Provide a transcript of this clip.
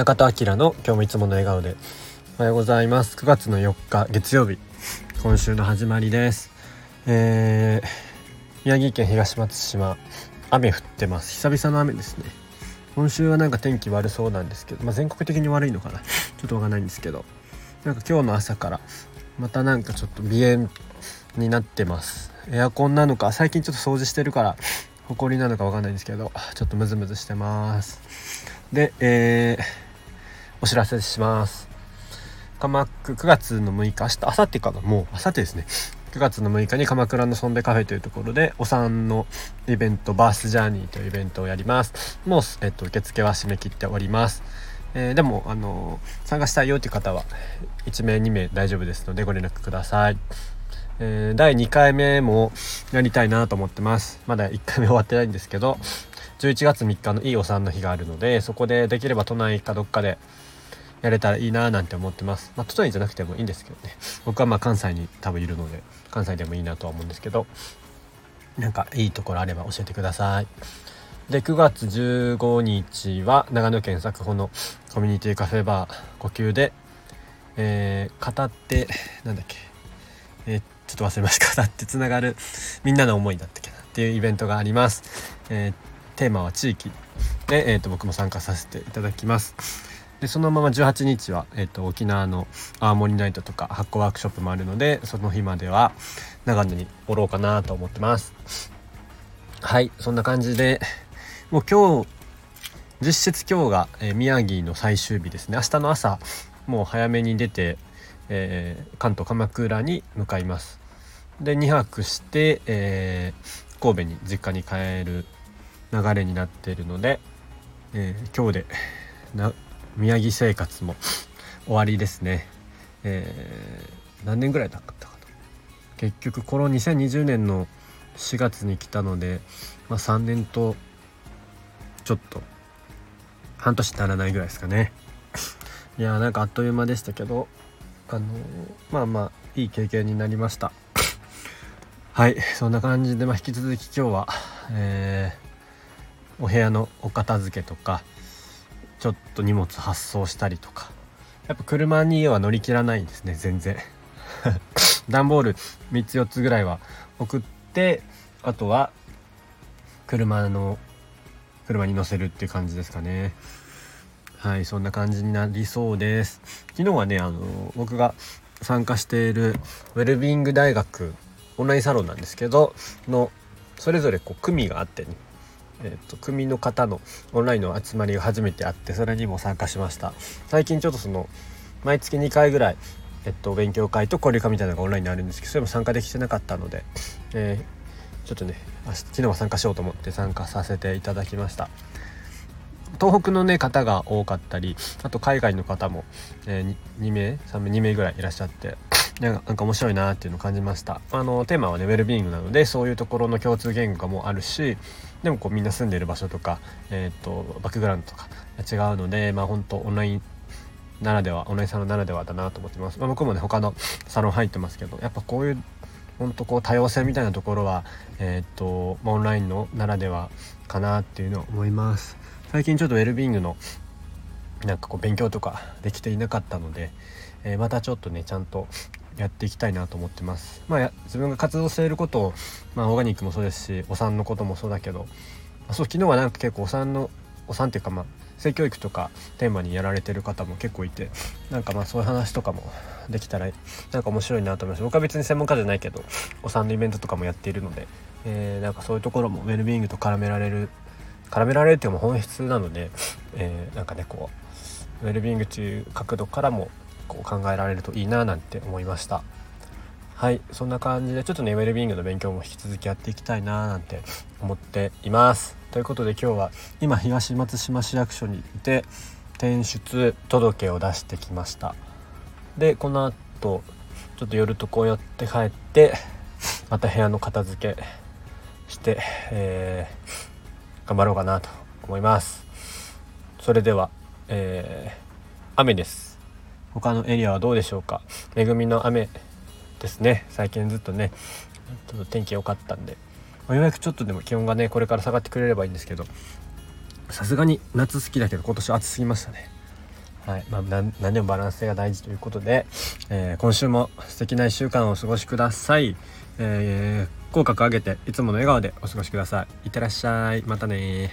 中田明の今日もいつもの笑顔で。おはようございます。9月の4日月曜日。今週の始まりです。えー、宮城県東松島。雨降ってます。久々の雨ですね。今週はなんか天気悪そうなんですけど、まあ、全国的に悪いのかな。ちょっとわかんないんですけど。なんか今日の朝からまたなんかちょっと鼻炎になってます。エアコンなのか最近ちょっと掃除してるから埃なのかわかんないんですけどちょっとムズムズしてます。で、えー、お知らせします。鎌倉9月の6日明日明後日かな？もう明後日ですね。9月の6日に鎌倉のソンベカフェというところでお産のイベントバースジャーニーというイベントをやります。もう、えっと、受付は締め切っております。えー、でも、あの、参加したいよという方は1名2名大丈夫ですのでご連絡ください。えー、第2回目もやりたいなと思ってます。まだ1回目終わってないんですけど、11月3日のいいお産の日があるので、そこでできれば都内かどっかでやれたらいいななんて思ってます。まあ、都内じゃなくてもいいんですけどね。僕はまあ関西に多分いるので、関西でもいいなとは思うんですけど、なんかいいところあれば教えてください。で9月15日は長野県作保のコミュニティカフェバー呼吸で、えー、語ってなんだっけ、えー、ちょっと忘れました 語ってつながるみんなの思いだったっけなっていうイベントがあります、えー、テーマは地域で、えーと、僕も参加させていただきますでそのまま18日は、えーと、沖縄の青森ナイトとか発酵ワークショップもあるのでその日までは長野におろうかなと思ってます。はいそんな感じでもう今日実質今日が、えー、宮城の最終日ですね。明日の朝もう早めに出て、えー、関東鎌倉に向かいます。で2泊して、えー、神戸に実家に帰る流れになっているので、えー、今日でな宮城生活も終わりですね、えー、何年ぐらいだったかな。結局この2020年の4月に来たので、まあ、3年とちょっと半年ならないぐらいですかね。いやーなんかあっという間でしたけどあのー、まあまあいい経験になりました。はいそんな感じで、まあ、引き続き今日は、えー、お部屋のお片付けとかちょっと荷物発送したりとか。やっぱ車には乗り切らないんですね全然。段ボール3つ4つぐらいは送ってあとは車の車に乗せるっていう感じですかね。はいそんな感じになりそうです。昨日はねあの僕が参加しているウェルビーング大学オンラインサロンなんですけどのそれぞれこう組があってね。えーと、組の方のオンラインの集まりが初めてあってそれにも参加しました。最近ちょっとその毎月2回ぐらい、えっと、勉強会と交流会みたいなのがオンラインにあるんですけどそれも参加できてなかったので、えちょっとね昨日は参加しようと思って参加させていただきました。東北のね方が多かったりあと海外の方も、えー、2名3名2名ぐらいいらっしゃってなんか面白いなっていうのを感じました。あのテーマはねウェルビーイングなのでそういうところの共通言語もあるしでもこうみんな住んでる場所とか、えーと、バックグラウンドとか違うのでまあ本当オンラインならではオンラインサロンならではだなと思ってます、まあ、僕もね他のサロン入ってますけどやっぱこういう本当こう多様性みたいなところは、えー、っとオンラインのならではかなっていうのを思います。最近ちょっとウェルビーイングのなんかこう勉強とかできていなかったので、えー、またちょっとねちゃんとやっていきたいなと思ってます。まあ自分が活動していることを、まあ、オーガニックもそうですしお産のこともそうだけどそう昨日はなんか結構お産のお産っていうかまあ性教育とかテーマにやられてる方も結構いてなんかまあそういう話とかもできたらなんか面白いなと思います。僕は別に専門家じゃないけどお産のイベントとかもやっているので、えー、なんかそういうところもウェルビーイングと絡められる絡められるっていうのも本質なので、えー、なんかねこうウェルビーイングという角度からもこう考えられるといいななんて思いました。はいそんな感じでちょっとねウェルビーイングの勉強も引き続きやっていきたいななんて思っています。ということで今日は今東松島市役所にいて転出届を出してきました。でこの後ちょっと夜とこう寄って帰ってまた部屋の片付けして、えー、頑張ろうかなと思います。それでは、えー、雨です。他のエリアはどうでしょうか？恵みの雨ですね。最近ずっとねちょっと天気良かったんで。まあ、ようやくちょっとでも気温がねこれから下がってくれればいいんですけどさすがに夏好きだけど今年暑すぎましたね。はい。まあ、何でもバランスが大事ということで、えー、今週も素敵な1週間をお過ごしください、えー、口角上げていつもの笑顔でお過ごしください。いってらっしゃい。またね